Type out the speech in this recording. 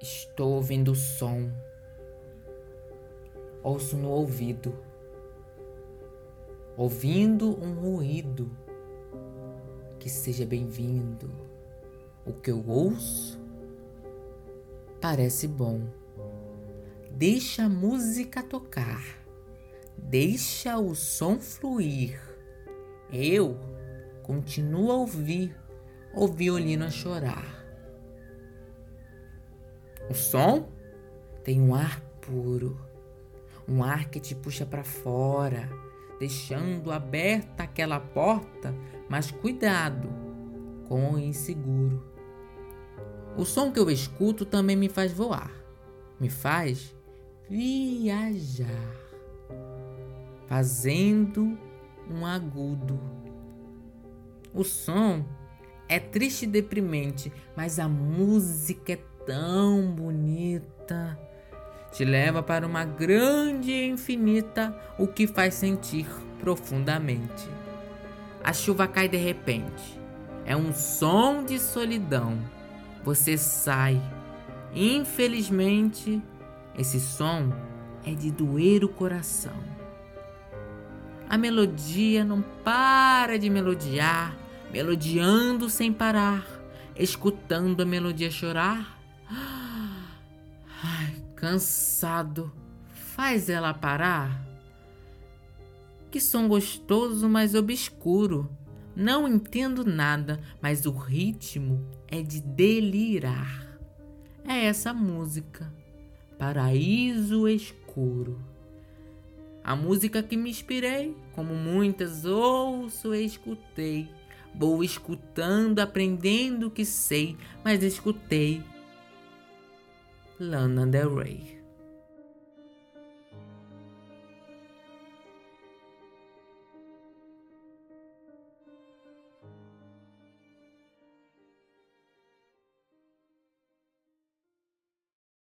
Estou ouvindo o som. Ouço no ouvido. Ouvindo um ruído. Que seja bem-vindo. O que eu ouço parece bom. Deixa a música tocar. Deixa o som fluir. Eu continuo a ouvir o violino a chorar. O som tem um ar puro, um ar que te puxa para fora, deixando aberta aquela porta, mas cuidado com o inseguro. O som que eu escuto também me faz voar, me faz viajar, fazendo um agudo. O som é triste e deprimente, mas a música é tão bonita. Te leva para uma grande e infinita, o que faz sentir profundamente. A chuva cai de repente. É um som de solidão. Você sai. Infelizmente, esse som é de doer o coração. A melodia não para de melodiar, melodiando sem parar, escutando a melodia chorar cansado. Faz ela parar? Que som gostoso, mas obscuro. Não entendo nada, mas o ritmo é de delirar. É essa música, Paraíso Escuro. A música que me inspirei, como muitas ouço e escutei. Vou escutando, aprendendo o que sei, mas escutei Lana Del Rey.